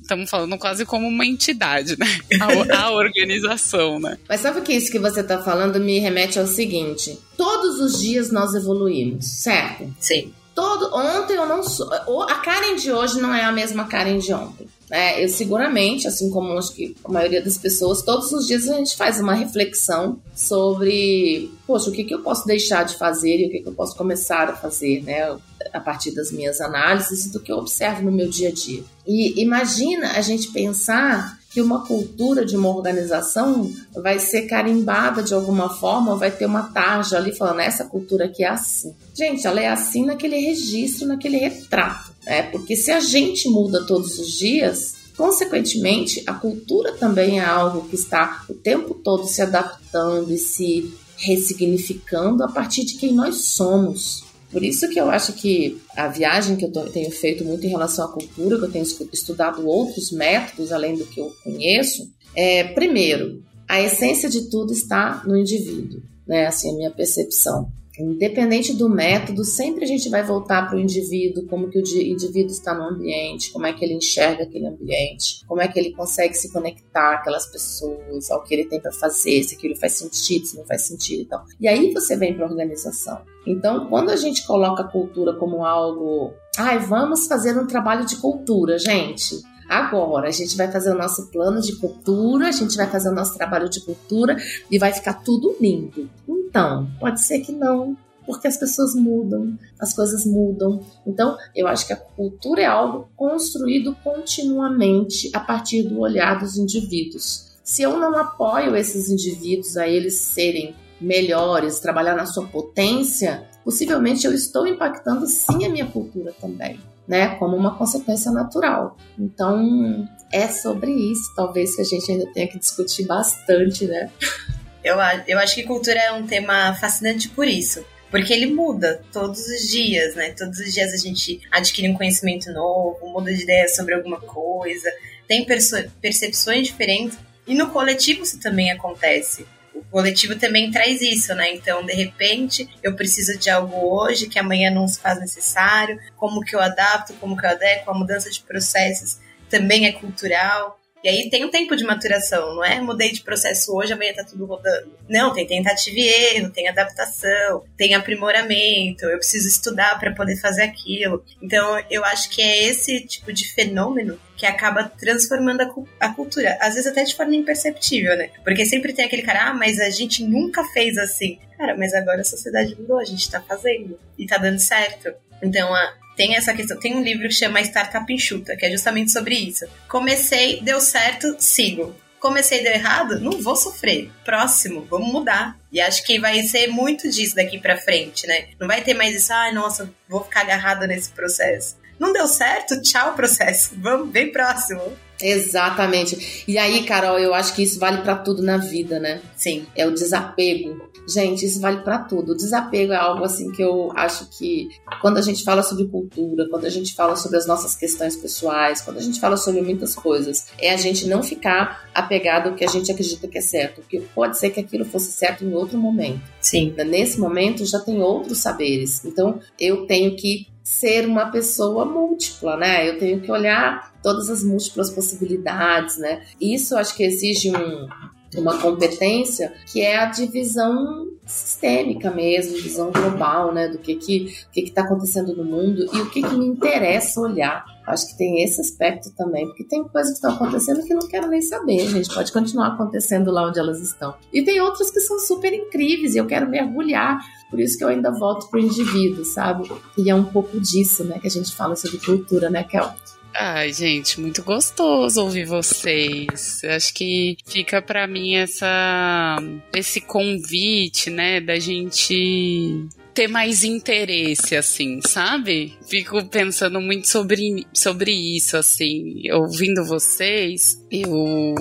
estamos falando quase como uma entidade, né? A, a organização, né? Mas sabe que isso que você está falando me remete ao seguinte: todos os dias nós evoluímos, certo? Sim. Todo, ontem eu não sou. A Karen de hoje não é a mesma Karen de ontem. Né? Eu seguramente, assim como acho que a maioria das pessoas, todos os dias a gente faz uma reflexão sobre, poxa, o que, que eu posso deixar de fazer e o que, que eu posso começar a fazer, né? A partir das minhas análises e do que eu observo no meu dia a dia. E imagina a gente pensar que uma cultura de uma organização vai ser carimbada de alguma forma, vai ter uma tarja ali falando essa cultura aqui é assim. Gente, ela é assim naquele registro, naquele retrato. É, porque se a gente muda todos os dias, consequentemente, a cultura também é algo que está o tempo todo se adaptando e se ressignificando a partir de quem nós somos. Por isso que eu acho que a viagem que eu tenho feito muito em relação à cultura, que eu tenho estudado outros métodos além do que eu conheço, é, primeiro, a essência de tudo está no indivíduo, né? Assim, a minha percepção. Independente do método, sempre a gente vai voltar para o indivíduo, como que o indivíduo está no ambiente, como é que ele enxerga aquele ambiente, como é que ele consegue se conectar aquelas pessoas, ao que ele tem para fazer, se aquilo faz sentido, se não faz sentido e tal. E aí você vem para a organização. Então, quando a gente coloca a cultura como algo, ai, vamos fazer um trabalho de cultura, gente. Agora, a gente vai fazer o nosso plano de cultura, a gente vai fazer o nosso trabalho de cultura e vai ficar tudo lindo. Então, pode ser que não, porque as pessoas mudam, as coisas mudam. Então, eu acho que a cultura é algo construído continuamente a partir do olhar dos indivíduos. Se eu não apoio esses indivíduos a eles serem melhores, trabalhar na sua potência, possivelmente eu estou impactando sim a minha cultura também né, como uma consequência natural. Então, é sobre isso, talvez que a gente ainda tenha que discutir bastante, né? Eu, eu acho que cultura é um tema fascinante por isso. Porque ele muda todos os dias, né? Todos os dias a gente adquire um conhecimento novo, muda de ideia sobre alguma coisa, tem percepções diferentes. E no coletivo isso também acontece o coletivo também traz isso, né? Então, de repente, eu preciso de algo hoje que amanhã não se faz necessário, como que eu adapto, como que eu adequo, a mudança de processos também é cultural. E aí tem um tempo de maturação, não é mudei de processo hoje, amanhã tá tudo rodando. Não, tem tentativa e erro, tem adaptação, tem aprimoramento, eu preciso estudar para poder fazer aquilo. Então, eu acho que é esse tipo de fenômeno que acaba transformando a, a, cultura, às vezes até de forma imperceptível, né? Porque sempre tem aquele cara, ah, mas a gente nunca fez assim. Cara, mas agora a sociedade mudou, a gente tá fazendo e tá dando certo. Então, a, tem essa questão. Tem um livro que chama Startup Enxuta, que é justamente sobre isso. Comecei, deu certo, sigo. Comecei, deu errado, não vou sofrer. Próximo, vamos mudar. E acho que vai ser muito disso daqui para frente, né? Não vai ter mais isso, ai, ah, nossa, vou ficar agarrada nesse processo. Não deu certo? Tchau, processo. Vamos, bem próximo. Exatamente. E aí, Carol, eu acho que isso vale para tudo na vida, né? Sim. É o desapego. Gente, isso vale para tudo. O desapego é algo assim que eu acho que quando a gente fala sobre cultura, quando a gente fala sobre as nossas questões pessoais, quando a gente fala sobre muitas coisas, é a gente não ficar apegado ao que a gente acredita que é certo, porque pode ser que aquilo fosse certo em outro momento. Sim. Nesse momento já tem outros saberes. Então, eu tenho que ser uma pessoa múltipla, né? Eu tenho que olhar todas as múltiplas possibilidades, né? Isso acho que exige um, uma competência que é a divisão sistêmica mesmo, visão global, né, do que que que está acontecendo no mundo e o que que me interessa olhar. Acho que tem esse aspecto também, porque tem coisas que estão acontecendo que não quero nem saber, gente. Pode continuar acontecendo lá onde elas estão. E tem outras que são super incríveis e eu quero mergulhar. Por isso que eu ainda volto pro indivíduo, sabe? E é um pouco disso, né, que a gente fala sobre cultura, né, Kel? Ai, gente, muito gostoso ouvir vocês. Acho que fica para mim essa esse convite, né, da gente ter mais interesse, assim, sabe? Fico pensando muito sobre, sobre isso, assim. Ouvindo vocês, eu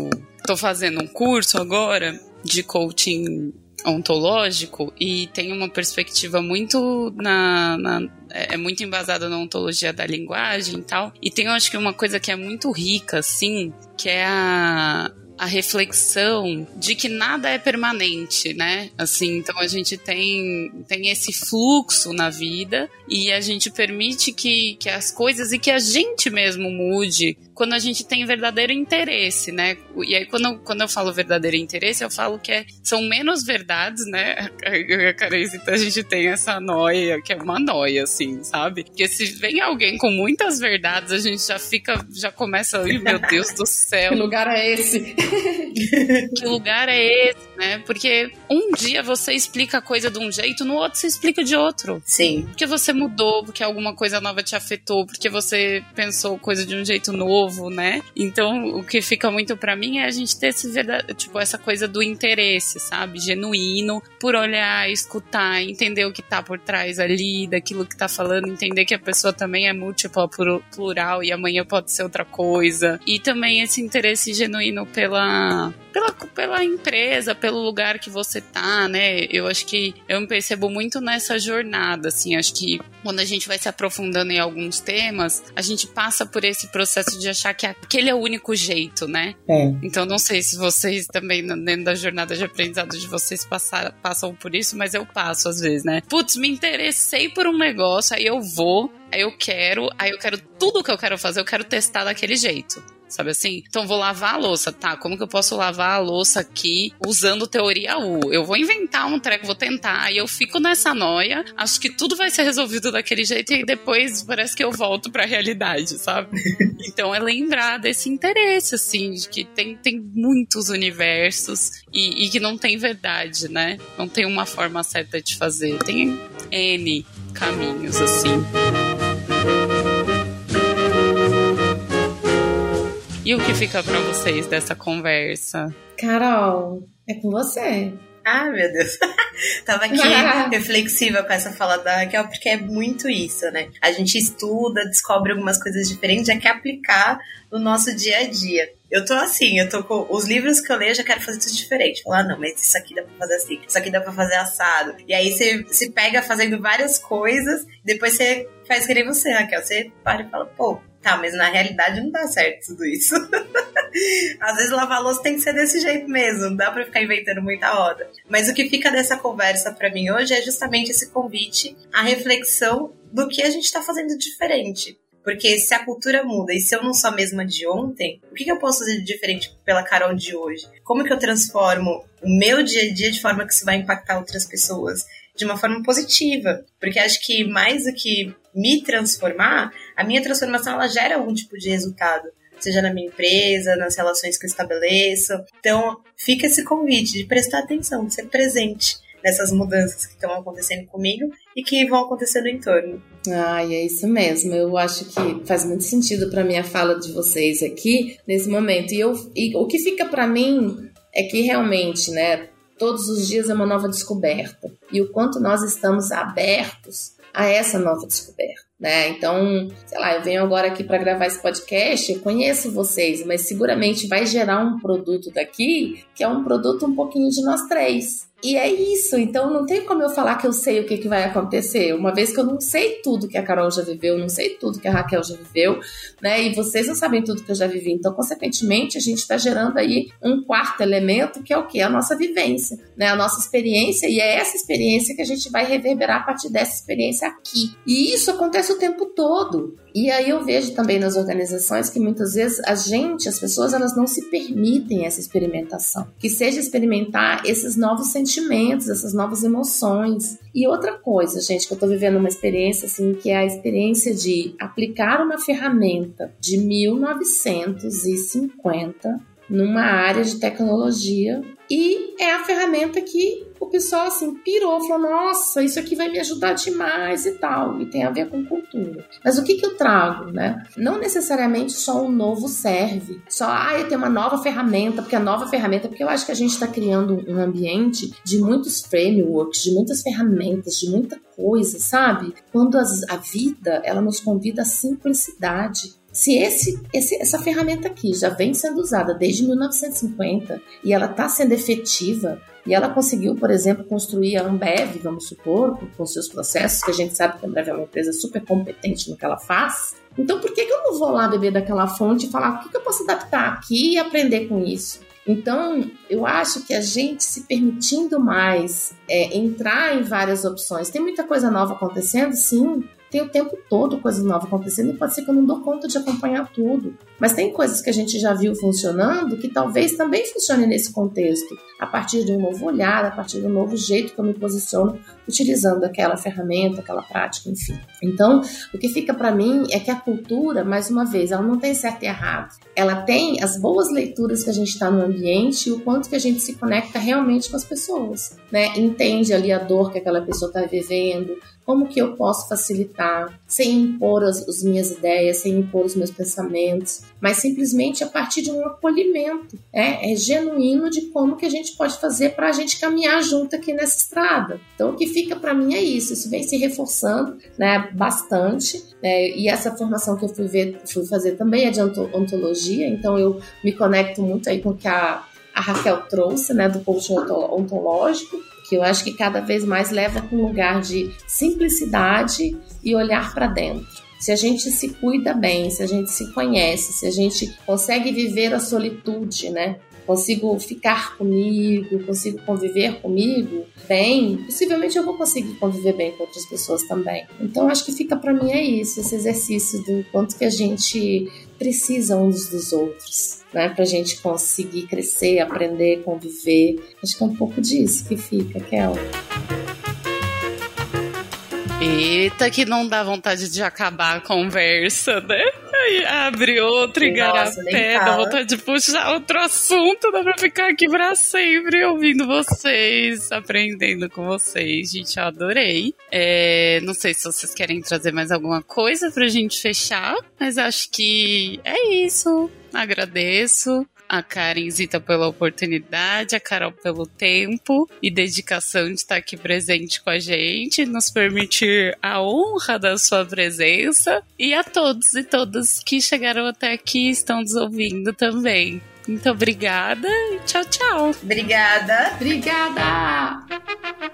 tô fazendo um curso agora de coaching ontológico e tem uma perspectiva muito na, na, é, muito embasada na ontologia da linguagem e tal. E tem, eu acho que uma coisa que é muito rica, assim, que é a, a reflexão de que nada é permanente, né? Assim, então a gente tem, tem esse fluxo na vida e a gente permite que, que as coisas e que a gente mesmo mude quando a gente tem verdadeiro interesse, né? E aí, quando, quando eu falo verdadeiro interesse, eu falo que é, são menos verdades, né? A Carência, então a gente tem essa noia, que é uma noia, assim, sabe? Porque se vem alguém com muitas verdades, a gente já fica, já começa, meu Deus do céu. que lugar é esse? que lugar é esse, né? Porque um dia você explica a coisa de um jeito, no outro você explica de outro. Sim. Porque você mudou, porque alguma coisa nova te afetou, porque você pensou coisa de um jeito novo né? Então, o que fica muito para mim é a gente ter esse verdade, tipo, essa coisa do interesse, sabe? Genuíno, por olhar, escutar, entender o que tá por trás ali, daquilo que tá falando, entender que a pessoa também é múltipla, plural e amanhã pode ser outra coisa. E também esse interesse genuíno pela pela, pela empresa, pelo lugar que você tá, né? Eu acho que eu me percebo muito nessa jornada, assim. Acho que quando a gente vai se aprofundando em alguns temas, a gente passa por esse processo de achar que aquele é o único jeito, né? É. Então não sei se vocês também, dentro da jornada de aprendizado de vocês, passar, passam por isso, mas eu passo às vezes, né? Putz, me interessei por um negócio, aí eu vou, aí eu quero, aí eu quero tudo que eu quero fazer, eu quero testar daquele jeito sabe assim? Então vou lavar a louça, tá? Como que eu posso lavar a louça aqui usando teoria U? Eu vou inventar um treco, vou tentar, e eu fico nessa noia, acho que tudo vai ser resolvido daquele jeito e depois parece que eu volto para a realidade, sabe? então é lembrar desse interesse, assim, de que tem, tem muitos universos e, e que não tem verdade, né? Não tem uma forma certa de fazer, tem N caminhos, assim. E o que fica para vocês dessa conversa? Carol, é com você. Ah, meu Deus. Tava aqui reflexiva com essa fala da Raquel, porque é muito isso, né? A gente estuda, descobre algumas coisas diferentes, já quer aplicar no nosso dia a dia. Eu tô assim, eu tô com os livros que eu leio, eu já quero fazer tudo diferente. Falar, ah, não, mas isso aqui dá pra fazer assim, isso aqui dá pra fazer assado. E aí você se pega fazendo várias coisas, depois você faz que nem você, Raquel. Você para e fala, pô, Tá, mas na realidade não dá certo tudo isso. Às vezes lavar louça tem que ser desse jeito mesmo, não dá pra ficar inventando muita roda. Mas o que fica dessa conversa para mim hoje é justamente esse convite à reflexão do que a gente tá fazendo diferente. Porque se a cultura muda e se eu não sou a mesma de ontem, o que, que eu posso fazer de diferente pela Carol de hoje? Como que eu transformo o meu dia a dia de forma que isso vai impactar outras pessoas? De uma forma positiva. Porque acho que mais do que me transformar, a minha transformação ela gera algum tipo de resultado, seja na minha empresa, nas relações que eu estabeleço. Então, fica esse convite de prestar atenção, de ser presente nessas mudanças que estão acontecendo comigo e que vão acontecer no entorno. Ai, é isso mesmo. Eu acho que faz muito sentido para minha fala de vocês aqui nesse momento. E, eu, e o que fica para mim é que realmente, né, todos os dias é uma nova descoberta. E o quanto nós estamos abertos a essa nova descoberta. Né? Então, sei lá, eu venho agora aqui para gravar esse podcast, eu conheço vocês, mas seguramente vai gerar um produto daqui que é um produto um pouquinho de nós três. E é isso, então não tem como eu falar que eu sei o que, que vai acontecer, uma vez que eu não sei tudo que a Carol já viveu, não sei tudo que a Raquel já viveu, né? E vocês não sabem tudo que eu já vivi. Então, consequentemente, a gente está gerando aí um quarto elemento, que é o que? A nossa vivência, né? A nossa experiência, e é essa experiência que a gente vai reverberar a partir dessa experiência aqui. E isso acontece o tempo todo. E aí eu vejo também nas organizações que muitas vezes a gente, as pessoas, elas não se permitem essa experimentação. Que seja experimentar esses novos sentimentos, essas novas emoções. E outra coisa, gente, que eu tô vivendo uma experiência assim, que é a experiência de aplicar uma ferramenta de 1950 numa área de tecnologia E é a ferramenta que o pessoal assim pirou, falou: nossa, isso aqui vai me ajudar demais e tal. E tem a ver com cultura. Mas o que, que eu trago, né? Não necessariamente só um novo serve, só, ah, eu tenho uma nova ferramenta, porque a nova ferramenta, porque eu acho que a gente está criando um ambiente de muitos frameworks, de muitas ferramentas, de muita coisa, sabe? Quando as, a vida ela nos convida à simplicidade. Se esse, esse, essa ferramenta aqui já vem sendo usada desde 1950 e ela está sendo efetiva, e ela conseguiu, por exemplo, construir a Ambev, vamos supor, com seus processos, que a gente sabe que a Ambev é uma empresa super competente no que ela faz. Então, por que, que eu não vou lá beber daquela fonte e falar o que, que eu posso adaptar aqui e aprender com isso? Então, eu acho que a gente se permitindo mais é, entrar em várias opções. Tem muita coisa nova acontecendo, sim, tem o tempo todo coisa nova acontecendo e pode ser que eu não dou conta de acompanhar tudo. Mas tem coisas que a gente já viu funcionando que talvez também funcione nesse contexto, a partir de um novo olhar, a partir de um novo jeito que eu me posiciono utilizando aquela ferramenta, aquela prática, enfim. Então, o que fica para mim é que a cultura, mais uma vez, ela não tem certo e errado. Ela tem as boas leituras que a gente está no ambiente e o quanto que a gente se conecta realmente com as pessoas, né? Entende ali a dor que aquela pessoa está vivendo, como que eu posso facilitar, sem impor as, as minhas ideias, sem impor os meus pensamentos, mas simplesmente a partir de um acolhimento, é, é genuíno de como que a gente pode fazer para a gente caminhar junto aqui nessa estrada. Então, o que fica para mim é isso, isso vem se reforçando, né, bastante, né, e essa formação que eu fui ver, fui fazer também é de ontologia, então eu me conecto muito aí com o que a, a Raquel trouxe, né, do coaching ontológico, que eu acho que cada vez mais leva para um lugar de simplicidade e olhar para dentro. Se a gente se cuida bem, se a gente se conhece, se a gente consegue viver a solitude, né? Consigo ficar comigo, consigo conviver comigo bem, possivelmente eu vou conseguir conviver bem com outras pessoas também. Então acho que fica para mim é isso, esse exercício do quanto que a gente precisa uns dos outros né? Pra gente conseguir crescer, aprender, conviver. Acho que é um pouco disso que fica, Kel. Eita, que não dá vontade de acabar a conversa, né? Aí abre outro igarapé, dá vontade de puxar outro assunto, dá pra ficar aqui pra sempre ouvindo vocês, aprendendo com vocês. Gente, eu adorei. É, não sei se vocês querem trazer mais alguma coisa pra gente fechar, mas acho que é isso. Agradeço a Karen Zita pela oportunidade, a Carol pelo tempo e dedicação de estar aqui presente com a gente, nos permitir a honra da sua presença e a todos e todas que chegaram até aqui e estão nos ouvindo também. Muito obrigada e tchau, tchau. Obrigada. Obrigada.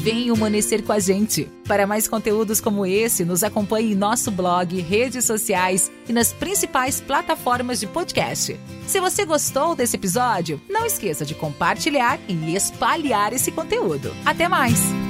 Vem humanecer com a gente. Para mais conteúdos como esse, nos acompanhe em nosso blog, redes sociais e nas principais plataformas de podcast. Se você gostou desse episódio, não esqueça de compartilhar e espalhar esse conteúdo. Até mais!